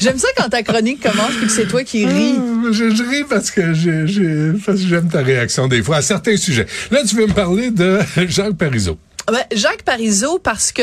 J'aime ça quand ta chronique commence puis que c'est toi qui ris. Euh, Je, je ris parce que j'aime ta réaction des fois à certains sujets. Là, tu veux me parler de Jacques Parizeau. Ben, Jacques Parizeau, parce que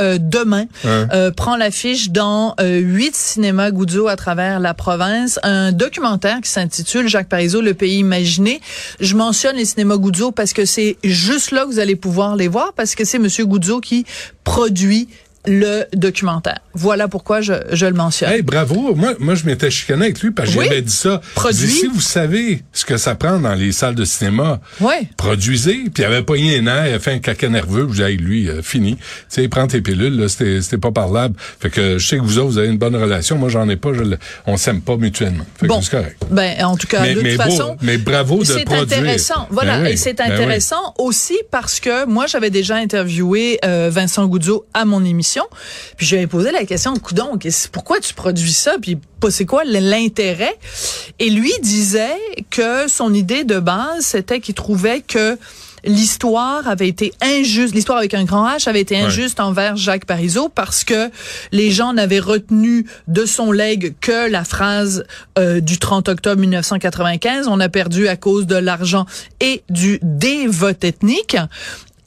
euh, demain Hein? euh, prend l'affiche dans euh, huit cinémas Goudzo à travers la province, un documentaire qui s'intitule Jacques Parizeau, le pays imaginé. Je mentionne les cinémas Goudzo parce que c'est juste là que vous allez pouvoir les voir, parce que c'est Monsieur Goudzo qui produit le documentaire. Voilà pourquoi je, je le mentionne. Hey, bravo. Moi, moi je m'étais chicané avec lui parce que Oui. j'avais dit ça. Produit. Si vous savez ce que ça prend dans les salles de cinéma, Ouais. produisez. Puis il avait pogné un air, il a fait un caca nerveux. J'ai Hey, lui, euh, fini. Tu sais, prends tes pilules, là, c'était c'était pas parlable. Fait que je sais que vous autres, vous avez une bonne relation. Moi, j'en ai pas. Je, on s'aime pas mutuellement. Fait que Bon, c'est correct. ben en tout cas, Mais- de mais toute beau- façon, mais bravo de c'est intéressant. Voilà, Ben oui, et c'est ben oui. intéressant aussi parce que moi j'avais déjà interviewé euh, Vincent Goudzo à mon émission, puis je lui avais posé la question, qu'est-ce- pourquoi tu produis ça, puis c'est quoi l'intérêt? Et lui disait que son idée de base c'était qu'il trouvait que l'histoire avait été injuste, l'histoire avec un grand H avait été injuste envers Jacques Parizeau parce que les gens n'avaient retenu de son legs que la phrase euh, du 30 octobre 1995, on a perdu à cause de l'argent et du des votes ethniques.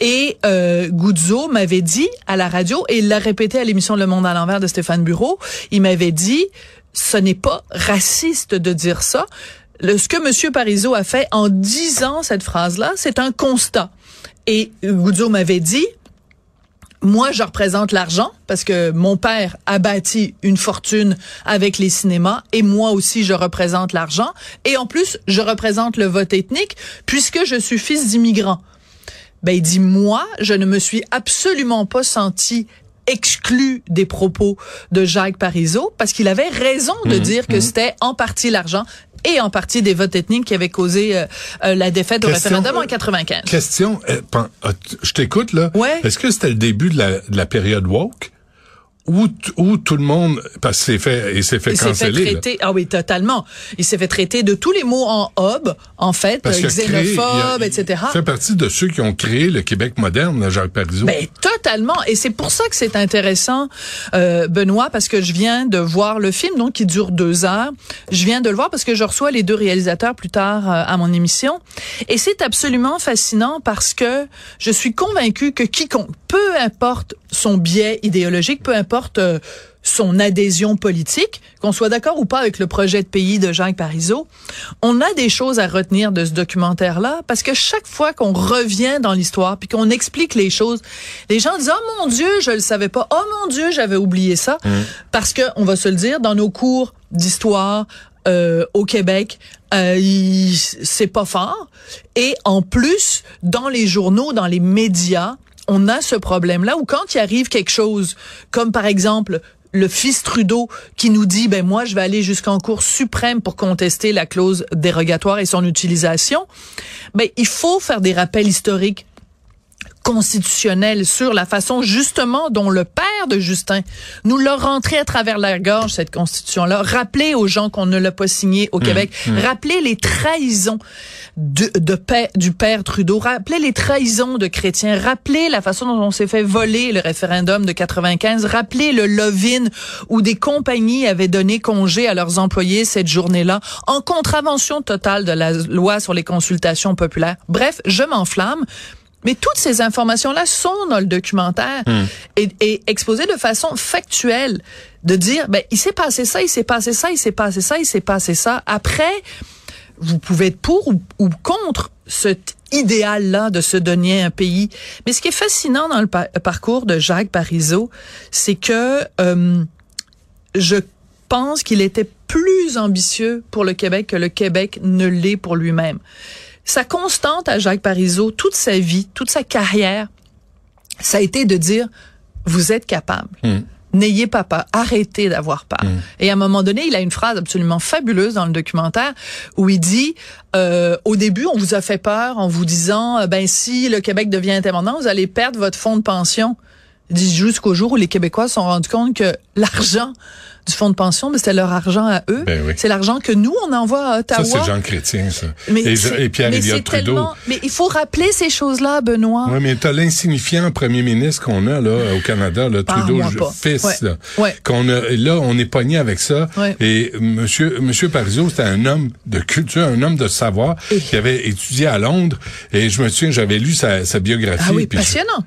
Et euh, Goudzo m'avait dit à la radio, et il l'a répété à l'émission Le Monde à l'envers de Stéphane Bureau, il m'avait dit, ce n'est pas raciste de dire ça. Le, ce que Monsieur Parizeau a fait en disant cette phrase-là, c'est un constat. Et Goudzo m'avait dit, moi, je représente l'argent parce que mon père a bâti une fortune avec les cinémas et moi aussi, je représente l'argent. Et en plus, je représente le vote ethnique puisque je suis fils d'immigrants. Ben, il dit, moi, je ne me suis absolument pas senti exclu des propos de Jacques Parizeau parce qu'il avait raison de dire que c'était en partie l'argent et en partie des votes ethniques qui avaient causé euh, euh, la défaite au Question- référendum en 95. Question, euh, t- je t'écoute là. Ouais. Est-ce que c'était le début de la, de la période woke? Où, où tout le monde parce fait s'est fait Il s'est fait canceller là. traiter, ah oui, totalement. Il s'est fait traiter de tous les mots en hob, en fait, Parce créé- xénophobe, a- etc. Il fait partie de ceux qui ont créé le Québec moderne, là, Jacques Parizeau. Ben totalement, et c'est pour ça que c'est intéressant, euh, Benoît, parce que je viens de voir le film, donc qui dure deux heures. Je viens de le voir parce que je reçois les deux réalisateurs plus tard euh, à mon émission, et c'est absolument fascinant parce que je suis convaincue que quiconque, peu importe son biais idéologique, peu importe euh, son adhésion politique, qu'on soit d'accord ou pas avec le projet de pays de Jacques Parizeau, on a des choses à retenir de ce documentaire-là parce que chaque fois qu'on revient dans l'histoire puis qu'on explique les choses, les gens disent oh mon Dieu, je le savais pas, oh mon Dieu, j'avais oublié ça, parce que on va se le dire dans nos cours d'histoire euh, au Québec, euh, c'est pas fort. Et en plus, dans les journaux, dans les médias, on a ce problème-là où quand il arrive quelque chose, comme par exemple le fils Trudeau qui nous dit ben moi je vais aller jusqu'en Cour suprême pour contester la clause dérogatoire et son utilisation, ben il faut faire des rappels historiques constitutionnelle sur la façon justement dont le père de Justin nous l'a rentré à travers la gorge, cette constitution-là. Rappelez aux gens qu'on ne l'a pas signé au Québec. Rappelez les trahisons de, de paix, du père Trudeau. Rappelez les trahisons de chrétiens. Rappelez la façon dont on s'est fait voler le référendum de 95. Rappelez le Lovin où des compagnies avaient donné congé à leurs employés cette journée-là en contravention totale de la loi sur les consultations populaires. Bref, je m'enflamme. Mais toutes ces informations-là sont dans le documentaire et, et exposées de façon factuelle, de dire, ben, il s'est passé ça, il s'est passé ça, il s'est passé ça, il s'est passé ça. Après, vous pouvez être pour ou, ou contre cet idéal-là de se donner un pays. Mais ce qui est fascinant dans le pa- parcours de Jacques Parizeau, c'est que euh, je pense qu'il était plus ambitieux pour le Québec que le Québec ne l'est pour lui-même. Sa constante à Jacques Parizeau, toute sa vie, toute sa carrière, ça a été de dire, vous êtes capable. N'ayez pas peur, arrêtez d'avoir peur. Et à un moment donné, il a une phrase absolument fabuleuse dans le documentaire où il dit, euh, au début, on vous a fait peur en vous disant, euh, ben si le Québec devient indépendant, vous allez perdre votre fonds de pension. Jusqu'au jour où les Québécois se sont rendus compte que l'argent du fonds de pension, mais c'était leur argent à eux. Ben oui. C'est l'argent que nous, on envoie à Ça, Ottawa. c'est Jean Chrétien, ça. Mais et, et Pierre mais Elliott c'est Trudeau. tellement- Mais il faut rappeler ces choses-là, Benoît. Oui, mais t'as l'insignifiant premier ministre qu'on a là au Canada, là, Trudeau fils, Ouais. là, Ouais. qu'on a, là on est pogné avec ça. Ouais. Et Monsieur Monsieur Parizeau, c'était un homme de culture, un homme de savoir, qui avait étudié à Londres. Et je me souviens, j'avais lu sa, sa biographie. Ah oui, je- passionnant.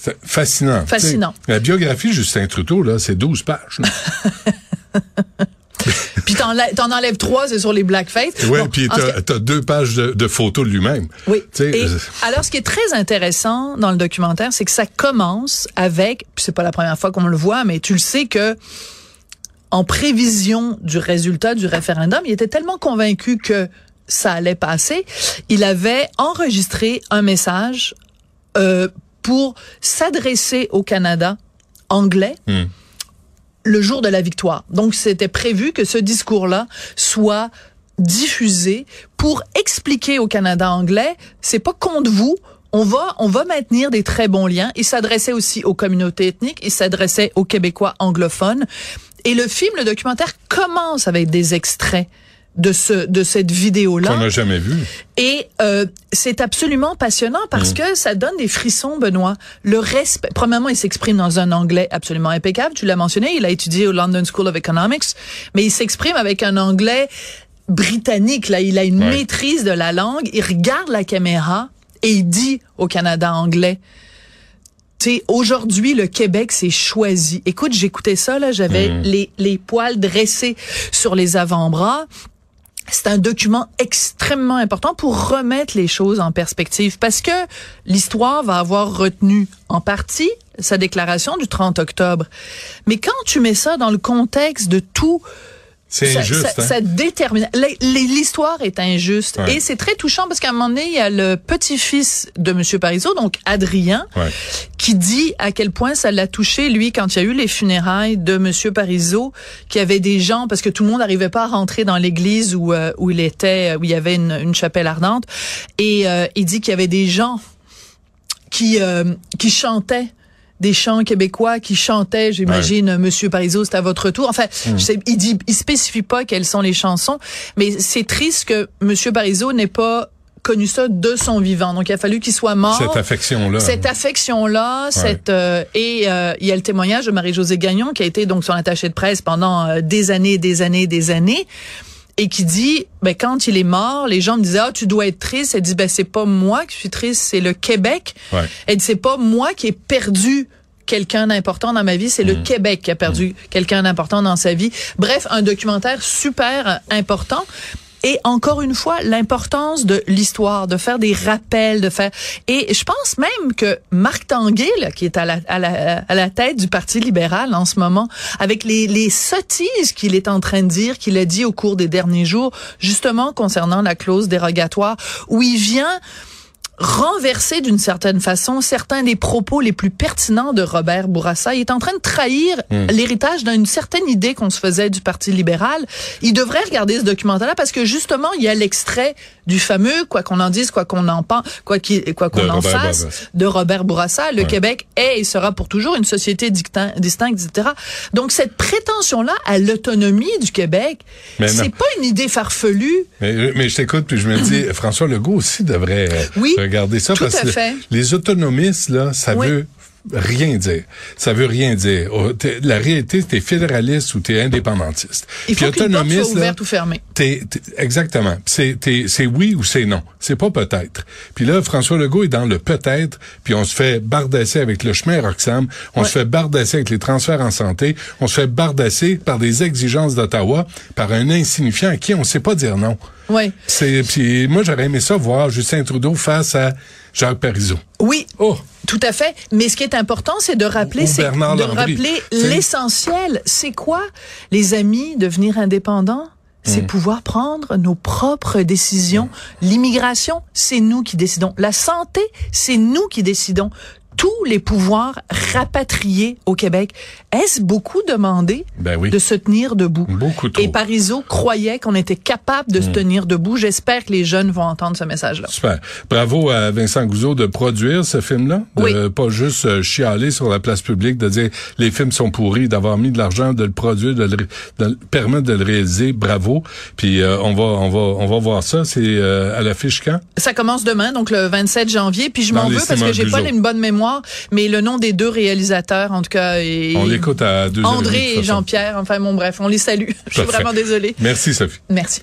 C'est fascinant. Fascinant. La biographie de Justin Trudeau, là, c'est 12 pages. Puis t'en, t'en enlèves trois, c'est sur les blackface. ouais, Bon, puis t'as, t'as deux pages de, de photos de lui-même. Oui. Et euh, alors, ce qui est très intéressant dans le documentaire, c'est que ça commence avec, puis c'est pas la première fois qu'on le voit, mais tu le sais que en prévision du résultat du référendum, il était tellement convaincu que ça allait passer, il avait enregistré un message euh, pour s'adresser au Canada anglais Hmm. le jour de la victoire. Donc, c'était prévu que ce discours-là soit diffusé pour expliquer au Canada anglais, c'est pas contre vous. On va, on va maintenir des très bons liens. Il s'adressait aussi aux communautés ethniques, il s'adressait aux Québécois anglophones. Et le film, le documentaire commence avec des extraits de ce, de cette vidéo-là. qu'on n'a jamais vu. Et euh, c'est absolument passionnant parce que ça donne des frissons, Benoît. Le respect. Premièrement, il s'exprime dans un anglais absolument impeccable. Tu l'as mentionné, il a étudié au London School of Economics, mais il s'exprime avec un anglais britannique. Là, il a une Ouais. maîtrise de la langue. Il regarde la caméra et il dit au Canada anglais. Tu aujourd'hui, le Québec s'est choisi. Écoute, j'écoutais ça, là, j'avais les, les poils dressés sur les avant-bras. C'est un document extrêmement important pour remettre les choses en perspective parce que l'histoire va avoir retenu en partie sa déclaration du 30 octobre. Mais quand tu mets ça dans le contexte de tout C'est injuste. ça- hein? ça détermine. L'histoire est injuste Ouais. et c'est très touchant parce qu'à un moment donné, il y a le petit-fils de Monsieur Parizeau, donc Adrien, Ouais. qui dit à quel point ça l'a touché lui quand il y a eu les funérailles de Monsieur Parizeau, qu'il y avait des gens parce que tout le monde n'arrivait pas à rentrer dans l'église où euh, où il était, où il y avait une, une chapelle ardente, et euh, il dit qu'il y avait des gens qui euh, qui chantaient des chants québécois qui chantaient, j'imagine, Monsieur Parizeau, c'est à votre tour. Enfin, je sais, il dit, il spécifie pas quelles sont les chansons, mais c'est triste que Monsieur Parizeau n'ait pas connu ça de son vivant. Donc, il a fallu qu'il soit mort. Cette affection-là. Cette affection-là, cette euh, et euh, il y a le témoignage de Marie-Josée Gagnon qui a été donc son attachée de presse pendant euh, des années, des années, des années et qui dit ben quand il est mort, les gens me disaient ah tu dois être triste, elle dit ben c'est pas moi qui suis triste, c'est le Québec. Ouais. Elle dit c'est pas moi qui ai perdu quelqu'un d'important dans ma vie, c'est le Québec qui a perdu quelqu'un d'important dans sa vie. Bref, un documentaire super important. Et encore une fois, l'importance de l'histoire, de faire des rappels, de faire. Et je pense même que Marc Tanguay, qui est à la, à la, à la tête du Parti libéral en ce moment, avec les, les sottises qu'il est en train de dire, qu'il a dit au cours des derniers jours, justement concernant la clause dérogatoire, où il vient renverser d'une certaine façon certains des propos les plus pertinents de Robert Bourassa. Il est en train de trahir Hmm. l'héritage d'une certaine idée qu'on se faisait du Parti libéral. Il devrait regarder ce documentaire-là parce que justement, il y a l'extrait du fameux, quoi qu'on en dise, quoi qu'on en pense, quoi qu'on en Robert fasse, Bourassa. de Robert Bourassa. Le Ouais. Québec est et sera pour toujours une société distincte, etc. Donc cette prétention-là à l'autonomie du Québec, c'est pas une idée farfelue. Mais, mais je t'écoute, puis je me dis, François Legault aussi devrait euh, Oui, regarder ça. parce que les autonomistes, là, ça Oui. veut rien dire. Ça veut rien dire. Oh, La réalité, t'es fédéraliste ou t'es indépendantiste. Il faut Puis qu'une porte soit ouverte ou fermée. T'es, t'es- exactement. C'est, t'es- c'est oui ou c'est non. C'est pas peut-être. Puis là, François Legault est dans le peut-être, puis on se fait bardasser avec le chemin Roxham, on Ouais. se fait bardasser avec les transferts en santé, on se fait bardasser par des exigences d'Ottawa, par un insignifiant à qui on sait pas dire non. Oui. C'est, puis moi, j'aurais aimé ça voir Justin Trudeau face à Jacques Parizeau. Oui. Oh! Tout à fait. Mais ce qui est important, c'est de rappeler, c'est de rappeler l'essentiel. C'est quoi, les amis, devenir indépendants? C'est Hmm. pouvoir prendre nos propres décisions. L'immigration, c'est nous qui décidons. La santé, c'est nous qui décidons. Tous les pouvoirs rapatriés au Québec. Est-ce beaucoup demandé Ben oui. de se tenir debout? Beaucoup trop. Hmm. Et Parizeau croyait qu'on était capable de se tenir debout. J'espère que les jeunes vont entendre ce message-là. Super. Bravo à Vincent Gouzeau de produire ce film-là. De Oui. pas juste euh, chialer sur la place publique, de dire les films sont pourris, d'avoir mis de l'argent, de le produire, de le, de le permettre de le réaliser. Bravo. Puis euh, on va on va on va voir ça. C'est euh, à l'affiche quand? Ça commence demain, donc le 27 janvier. Puis je m'en veux parce que j'ai pas une bonne mémoire, mais le nom des deux réalisateurs, en tout cas, et On l'écoute à deux André et. Jean-Pierre. Enfin, bon, bref, on les salue. Je suis vraiment désolée. Merci Sophie. Merci.